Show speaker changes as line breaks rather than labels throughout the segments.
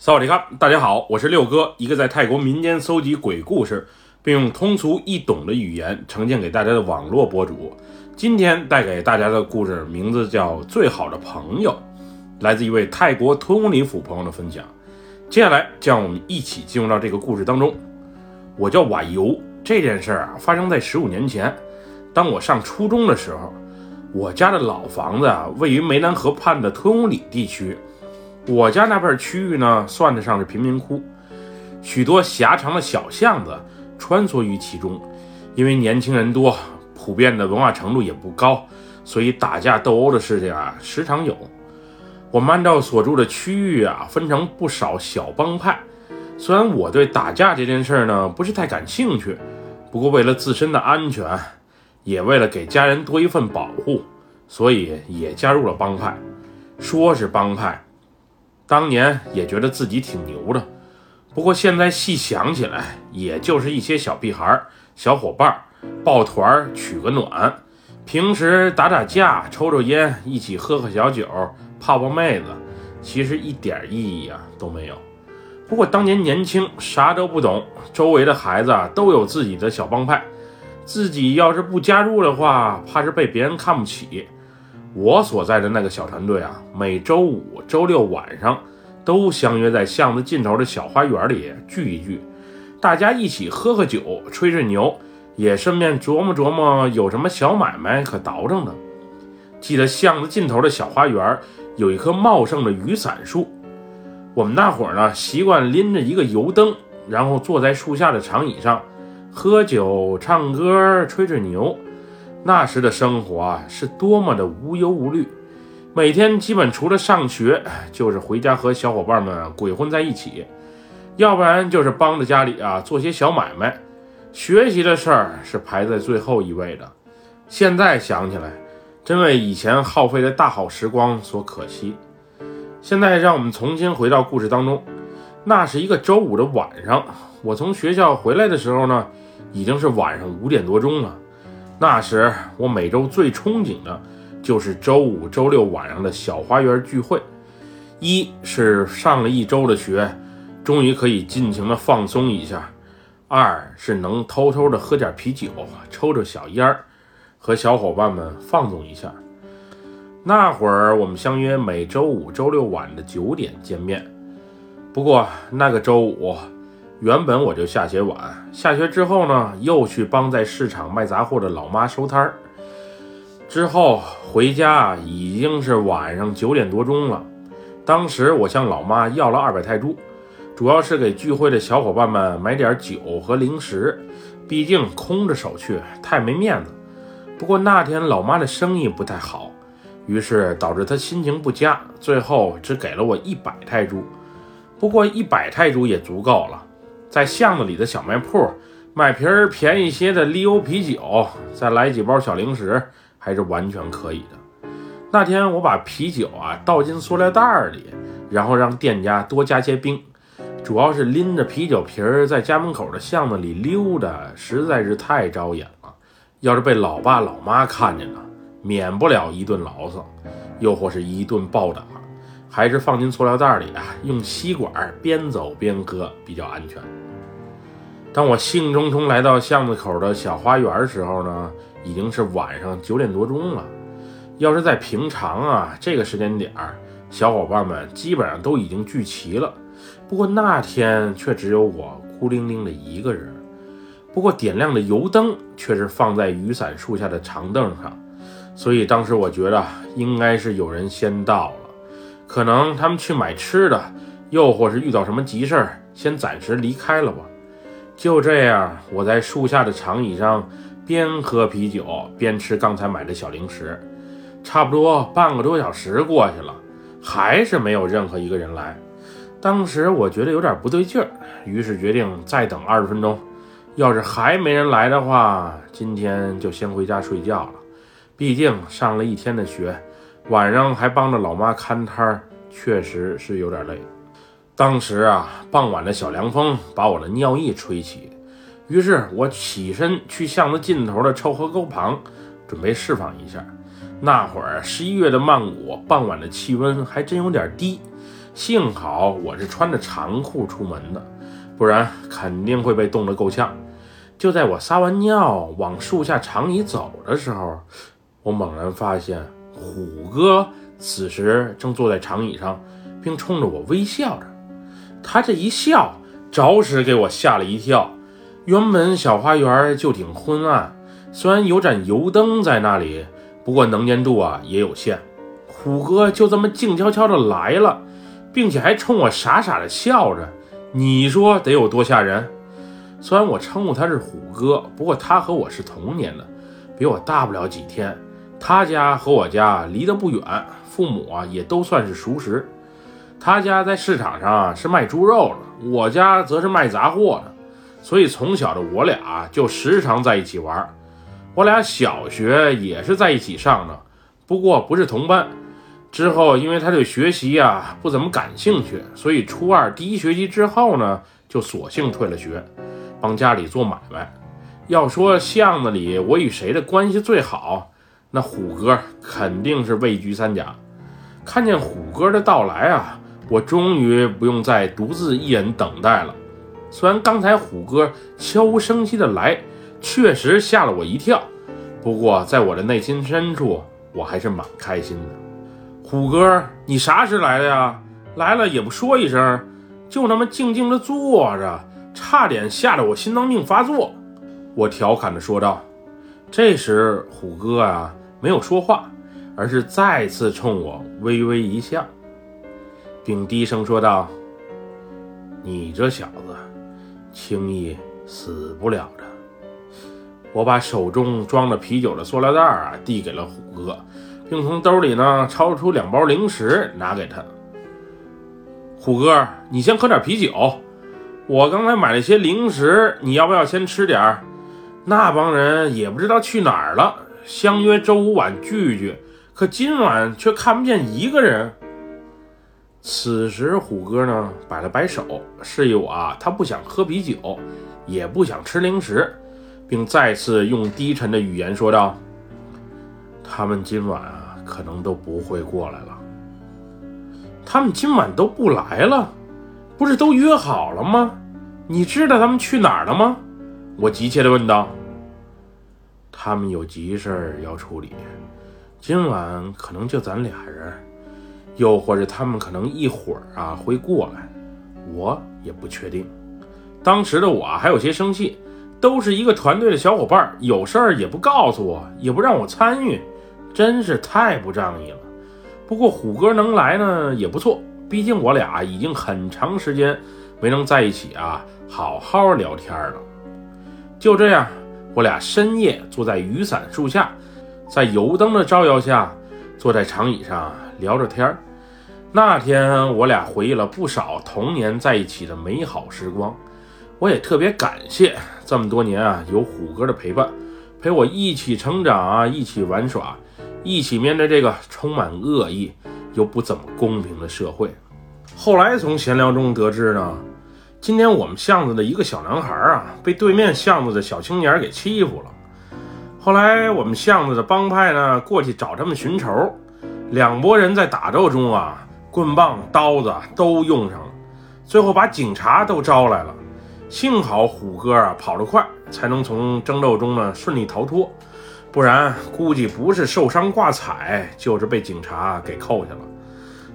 萨瓦迪卡，大家好，我是六哥，一个在泰国民间搜集鬼故事，并用通俗易懂的语言呈现给大家的网络博主。今天带给大家的故事名字叫《最好的朋友》，来自一位泰国吞武里府朋友的分享。接下来，让我们一起进入到这个故事当中。我叫瓦尤，这件事儿啊，发生在十五年前，当我上初中的时候，我家的老房子啊，位于湄南河畔的吞武里地区。我家那片区域呢，算得上是贫民窟，许多狭长的小巷子穿梭于其中。因为年轻人多，普遍的文化程度也不高，所以打架斗殴的事情啊时常有。我们按照所住的区域啊，分成不少小帮派。虽然我对打架这件事呢不是太感兴趣，不过为了自身的安全，也为了给家人多一份保护，所以也加入了帮派。说是帮派。当年也觉得自己挺牛的，不过现在细想起来，也就是一些小屁孩、小伙伴抱团取个暖，平时打打架、抽抽烟，一起喝喝小酒、泡泡妹子，其实一点意义啊都没有。不过当年年轻，啥都不懂，周围的孩子啊都有自己的小帮派，自己要是不加入的话，怕是被别人看不起。我所在的那个小团队啊，每周五、周六晚上都相约在巷子尽头的小花园里聚一聚，大家一起喝喝酒、吹吹牛，也顺便琢磨琢磨有什么小买卖可倒腾的。记得巷子尽头的小花园有一棵茂盛的雨伞树，我们大伙儿呢习惯拎着一个油灯，然后坐在树下的长椅上，喝酒、唱歌、吹吹牛。那时的生活啊，是多么的无忧无虑，每天基本除了上学，就是回家和小伙伴们鬼混在一起，要不然就是帮着家里啊做些小买卖。学习的事儿是排在最后一位的。现在想起来，真为以前耗费的大好时光所可惜。现在让我们重新回到故事当中，那是一个周五的晚上，我从学校回来的时候呢，已经是晚上五点多钟了。那时我每周最憧憬的，就是周五、周六晚上的小花园聚会。一是上了一周的学，终于可以尽情的放松一下；二是能偷偷的喝点啤酒，抽抽小烟儿，和小伙伴们放纵一下。那会儿我们相约每周五、周六晚的九点见面。不过那个周五。原本我就下学晚，下学之后呢，又去帮在市场卖杂货的老妈收摊儿。之后回家已经是晚上九点多钟了。当时我向老妈要了二百泰铢，主要是给聚会的小伙伴们买点酒和零食，毕竟空着手去太没面子。不过那天老妈的生意不太好，于是导致她心情不佳，最后只给了我一百泰铢。不过一百泰铢也足够了。在巷子里的小卖铺买瓶便宜些的利欧啤酒，再来几包小零食，还是完全可以的。那天我把啤酒啊倒进塑料袋里，然后让店家多加些冰。主要是拎着啤酒瓶儿在家门口的巷子里溜达，实在是太招眼了。要是被老爸老妈看见了，免不了一顿牢骚，又或是一顿暴打。还是放进塑料袋里啊，用吸管边走边喝比较安全。当我兴冲冲来到巷子口的小花园时候呢，已经是晚上九点多钟了。要是在平常啊，这个时间点儿，小伙伴们基本上都已经聚齐了。不过那天却只有我孤零零的一个人。不过点亮的油灯却是放在雨伞树下的长凳上，所以当时我觉得应该是有人先到了。可能他们去买吃的，又或是遇到什么急事儿，先暂时离开了吧。就这样，我在树下的长椅上边喝啤酒边吃刚才买的小零食。差不多半个多小时过去了，还是没有任何一个人来。当时我觉得有点不对劲儿，于是决定再等二十分钟。要是还没人来的话，今天就先回家睡觉了。毕竟上了一天的学。晚上还帮着老妈看摊儿，确实是有点累。当时啊，傍晚的小凉风把我的尿意吹起，于是我起身去巷子尽头的臭河沟旁，准备释放一下。那会儿十一月的曼谷傍晚的气温还真有点低，幸好我是穿着长裤出门的，不然肯定会被冻得够呛。就在我撒完尿往树下长椅走的时候，我猛然发现虎哥此时正坐在长椅上，并冲着我微笑着。他这一笑，着实给我吓了一跳。原本小花园就挺昏暗，虽然有盏油灯在那里，不过能见度啊也有限。虎哥就这么静悄悄的来了，并且还冲我傻傻的笑着，你说得有多吓人？虽然我称呼他是虎哥，不过他和我是同年的，比我大不了几天。他家和我家离得不远，父母啊也都算是熟识。他家在市场上是卖猪肉的，我家则是卖杂货的，所以从小的我俩就时常在一起玩。我俩小学也是在一起上的，不过不是同班。之后因为他对学习啊不怎么感兴趣，所以初二第一学期之后呢，就索性退了学。帮家里做买卖。要说巷子里我与谁的关系最好，那虎哥肯定是位居三甲。看见虎哥的到来啊，我终于不用再独自一人等待了。虽然刚才虎哥悄无声息的来，确实吓了我一跳，不过在我的内心深处，我还是蛮开心的。虎哥，你啥时来的呀？来了也不说一声，就那么静静的坐着。差点吓得我心脏病发作，我调侃地说道。这时虎哥啊没有说话，而是再次冲我微微一笑，并低声说道：“你这小子，轻易死不了的。”我把手中装着啤酒的塑料袋啊递给了虎哥，并从兜里呢掏出两包零食拿给他。虎哥，你先喝点啤酒。我刚才买了些零食，你要不要先吃点儿？那帮人也不知道去哪儿了，相约周五晚聚聚，可今晚却看不见一个人。此时虎哥呢摆了摆手，示意我啊，他不想喝啤酒，也不想吃零食，并再次用低沉的语言说道：“他们今晚啊，可能都不会过来了。他们今晚都不来了。”不是都约好了吗？你知道他们去哪儿了吗？我急切地问道。他们有急事儿要处理，今晚可能就咱俩人，又或者他们可能一会儿啊会过来，我也不确定。当时的我还有些生气，都是一个团队的小伙伴，有事儿也不告诉我，也不让我参与，真是太不仗义了。不过虎哥能来呢，也不错。毕竟我俩已经很长时间没能在一起啊，好好聊天了。就这样，我俩深夜坐在雨伞树下，在油灯的照耀下，坐在长椅上聊着天那天，我俩回忆了不少童年在一起的美好时光。我也特别感谢这么多年啊，有虎哥的陪伴，陪我一起成长啊，一起玩耍，一起面对这个充满恶意。又不怎么公平的社会。后来从闲聊中得知呢，今天我们巷子的一个小男孩啊，被对面巷子的小青年给欺负了。后来我们巷子的帮派呢，过去找他们寻仇，两拨人在打斗中啊，棍棒、刀子都用上了，最后把警察都招来了。幸好虎哥啊跑得快，才能从争斗中呢顺利逃脱。不然，估计不是受伤挂彩，就是被警察给扣下了。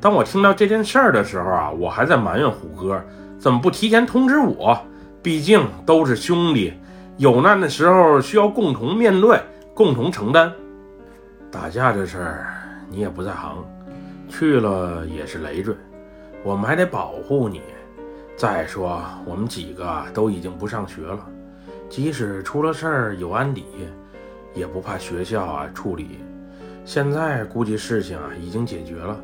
当我听到这件事儿的时候啊，我还在埋怨虎哥怎么不提前通知我。毕竟都是兄弟，有难的时候需要共同面对、共同承担。打架这事儿你也不在行，去了也是累赘，我们还得保护你。再说我们几个都已经不上学了，即使出了事儿有案底。也不怕学校啊处理，现在估计事情啊已经解决了。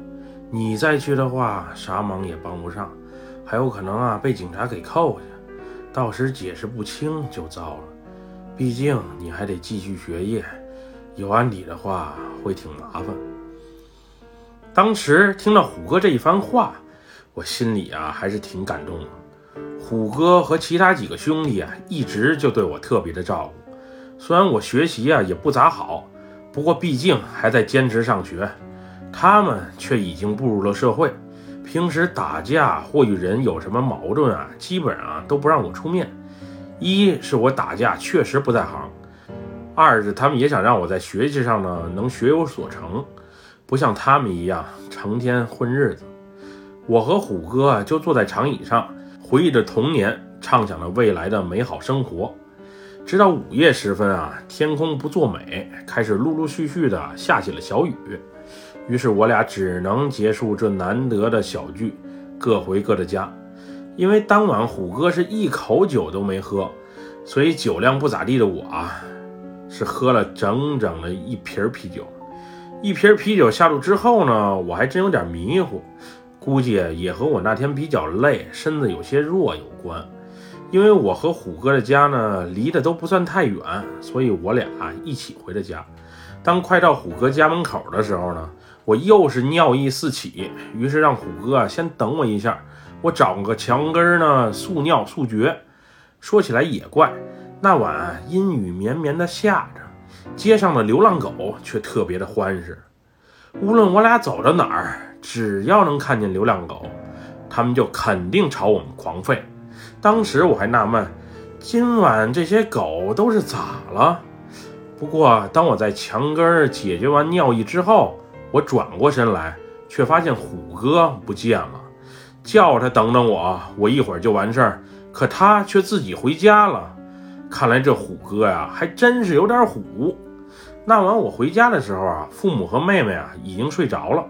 你再去的话，啥忙也帮不上，还有可能啊被警察给扣下，到时解释不清就糟了。毕竟你还得继续学业，有案底的话会挺麻烦。当时听到虎哥这一番话，我心里啊还是挺感动的。虎哥和其他几个兄弟啊，一直就对我特别的照顾。虽然我学习啊也不咋好，不过毕竟还在坚持上学，他们却已经步入了社会，平时打架或与人有什么矛盾啊，基本上都不让我出面。一是我打架确实不在行，二是他们也想让我在学习上呢能学有所成，不像他们一样成天混日子。我和虎哥就坐在长椅上，回忆着童年，畅想着未来的美好生活。直到午夜时分啊，天空不作美，开始陆陆续续的下起了小雨。于是我俩只能结束这难得的小聚，各回各的家。因为当晚虎哥是一口酒都没喝，所以酒量不咋地的我啊，是喝了整整的一瓶啤酒。一瓶啤酒下肚之后呢，我还真有点迷糊，估计也和我那天比较累，身子有些弱有关。因为我和虎哥的家呢离得都不算太远，所以我俩一起回的家。当快到虎哥家门口的时候呢。我又是尿意四起，于是让虎哥先等我一下，我找个墙根呢速尿速决。说起来也怪，那晚阴雨绵绵的下着，街上的流浪狗却特别的欢实。无论我俩走到哪儿，只要能看见流浪狗，他们就肯定朝我们狂吠。当时我还纳闷，今晚这些狗都是咋了？不过当我在墙根解决完尿意之后，我转过身来，却发现虎哥不见了。叫他等等我，我一会儿就完事儿。可他却自己回家了。看来这虎哥呀，还真是有点虎。那晚我回家的时候啊，父母和妹妹啊已经睡着了。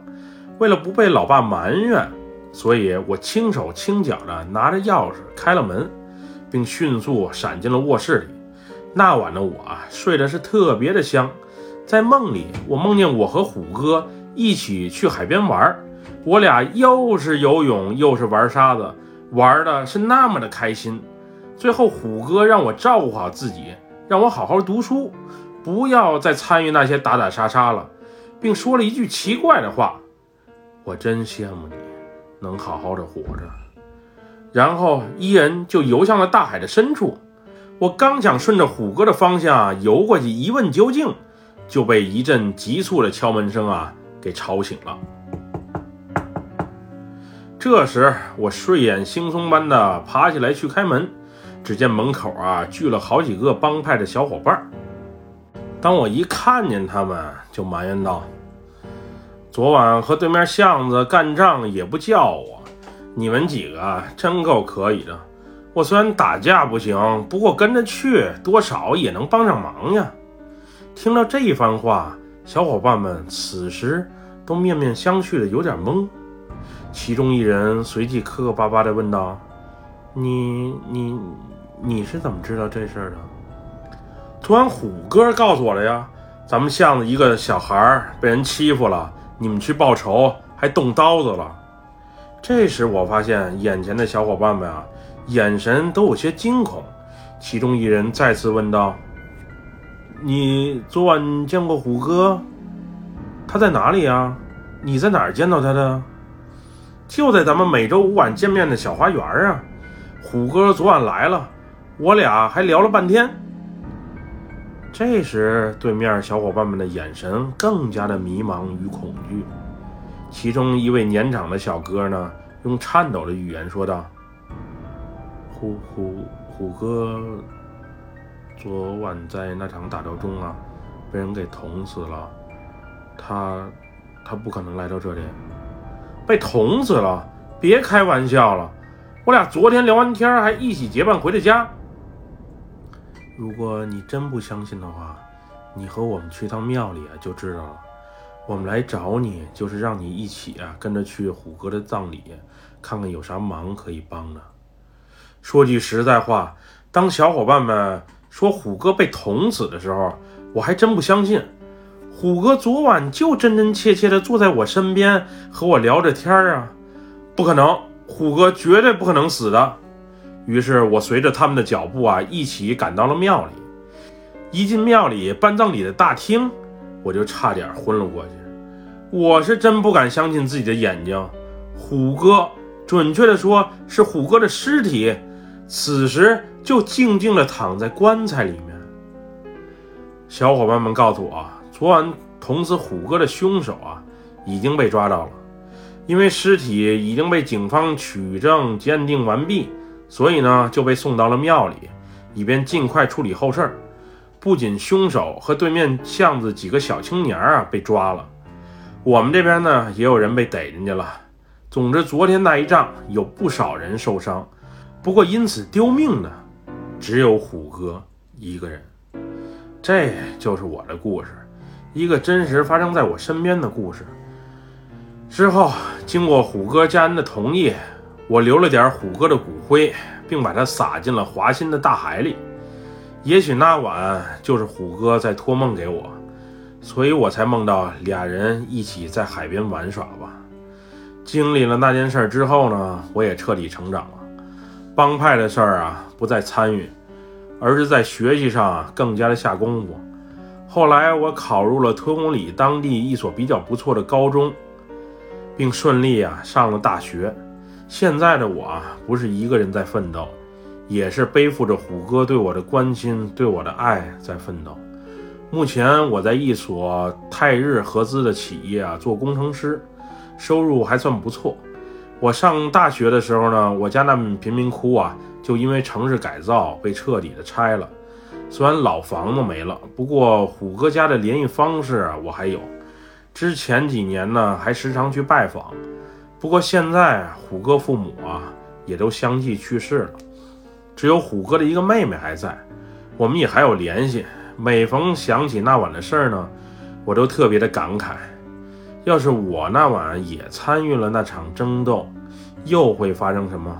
为了不被老爸埋怨，所以我轻手轻脚的拿着钥匙开了门，并迅速闪进了卧室里。那晚的我啊，睡的是特别的香。在梦里，我梦见我和虎哥一起去海边玩，我俩又是游泳又是玩沙子，玩的是那么的开心。最后，虎哥让我照顾好自己，让我好好读书，不要再参与那些打打杀杀了，并说了一句奇怪的话：“我真羡慕你，能好好的活着。”然后一人就游向了大海的深处。我刚想顺着虎哥的方向游过去一问究竟。就被一阵急促的敲门声啊给吵醒了。这时我睡眼惺忪般的爬起来去开门，只见门口啊聚了好几个帮派的小伙伴。当我一看见他们，就埋怨道：“昨晚和对面巷子干仗也不叫我，你们几个真够可以的。我虽然打架不行，不过跟着去，多少也能帮上忙呀。”听到这一番话，小伙伴们此时都面面相觑的有点懵。其中一人随即磕磕巴巴的问道：“你你你是怎么知道这事儿的？”突然虎哥告诉我了呀。咱们巷子一个小孩被人欺负了，你们去报仇，还动刀子了。这时我发现眼前的小伙伴们啊，眼神都有些惊恐。其中一人再次问道。你昨晚见过虎哥？他在哪里呀？你在哪儿见到他的？就在咱们每周五晚见面的小花园啊！虎哥昨晚来了，我俩还聊了半天。这时，对面小伙伴们的眼神更加的迷茫与恐惧。其中一位年长的小哥呢，用颤抖的语言说道：“虎虎虎哥。”昨晚在那场打斗中啊，被人给捅死了。他，他不可能来到这里。被捅死了？别开玩笑了！我俩昨天聊完天还一起结伴回的家。如果你真不相信的话，你和我们去趟庙里啊，就知道了。我们来找你，就是让你一起啊，跟着去虎哥的葬礼，看看有啥忙可以帮的。说句实在话，当小伙伴们。说虎哥被捅死的时候，我还真不相信。虎哥昨晚就真真切切的坐在我身边和我聊着天啊，不可能，虎哥绝对不可能死的。于是我随着他们的脚步啊，一起赶到了庙里。一进庙里办葬礼的大厅，我就差点昏了过去。我是真不敢相信自己的眼睛，虎哥，准确的说是虎哥的尸体。此时就静静的躺在棺材里面。小伙伴们告诉我，昨晚捅死虎哥的凶手啊，已经被抓到了。因为尸体已经被警方取证鉴定完毕，所以呢就被送到了庙里，以便尽快处理后事。不仅凶手和对面巷子几个小青年啊被抓了，我们这边呢也有人被逮进去了。总之，昨天那一仗有不少人受伤，不过因此丢命的只有虎哥一个人。这就是我的故事，一个真实发生在我身边的故事。之后，经过虎哥家人的同意，我留了点虎哥的骨灰，并把它撒进了华新的大海里。也许那晚就是虎哥在托梦给我，所以我才梦到俩人一起在海边玩耍吧。经历了那件事之后呢，我也彻底成长了。帮派的事儿啊，不再参与。而是在学习上更加的下功夫。后来我考入了特工里当地一所比较不错的高中，并顺利啊上了大学。现在的我啊不是一个人在奋斗，也是背负着虎哥对我的关心、对我的爱在奋斗。目前我在一所泰日合资的企业啊做工程师，收入还算不错。我上大学的时候呢，我家那贫民窟啊。就因为城市改造被彻底的拆了，虽然老房子没了，不过虎哥家的联系方式我还有。之前几年呢，还时常去拜访。不过现在虎哥父母啊也都相继去世了，只有虎哥的一个妹妹还在，我们也还有联系。每逢想起那晚的事儿呢，我都特别的感慨。要是我那晚也参与了那场争斗，又会发生什么？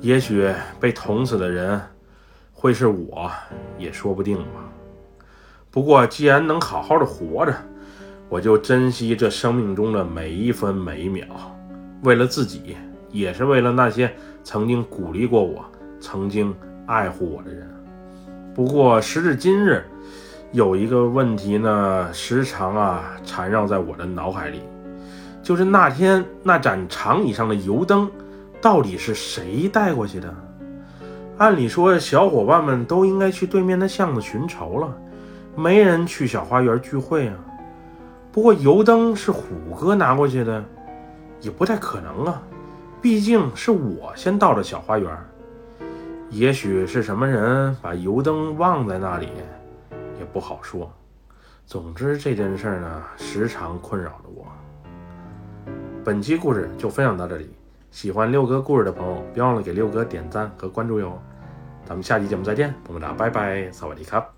也许被捅死的人会是我，也说不定吧。不过既然能好好的活着，我就珍惜这生命中的每一分每一秒，为了自己，也是为了那些曾经鼓励过我、曾经爱护我的人。不过时至今日，有一个问题呢，时常啊缠绕在我的脑海里，就是那天那盏长椅上的油灯。到底是谁带过去的？按理说，小伙伴们都应该去对面的巷子寻仇了，没人去小花园聚会啊。不过油灯是虎哥拿过去的，也不太可能啊，毕竟是我先到的小花园。也许是什么人把油灯忘在那里，也不好说。总之这件事呢，时常困扰着我。本期故事就分享到这里。喜欢六哥故事的朋友，别忘了给六哥点赞和关注哟！咱们下期节目再见，么么哒，拜拜，萨瓦迪卡。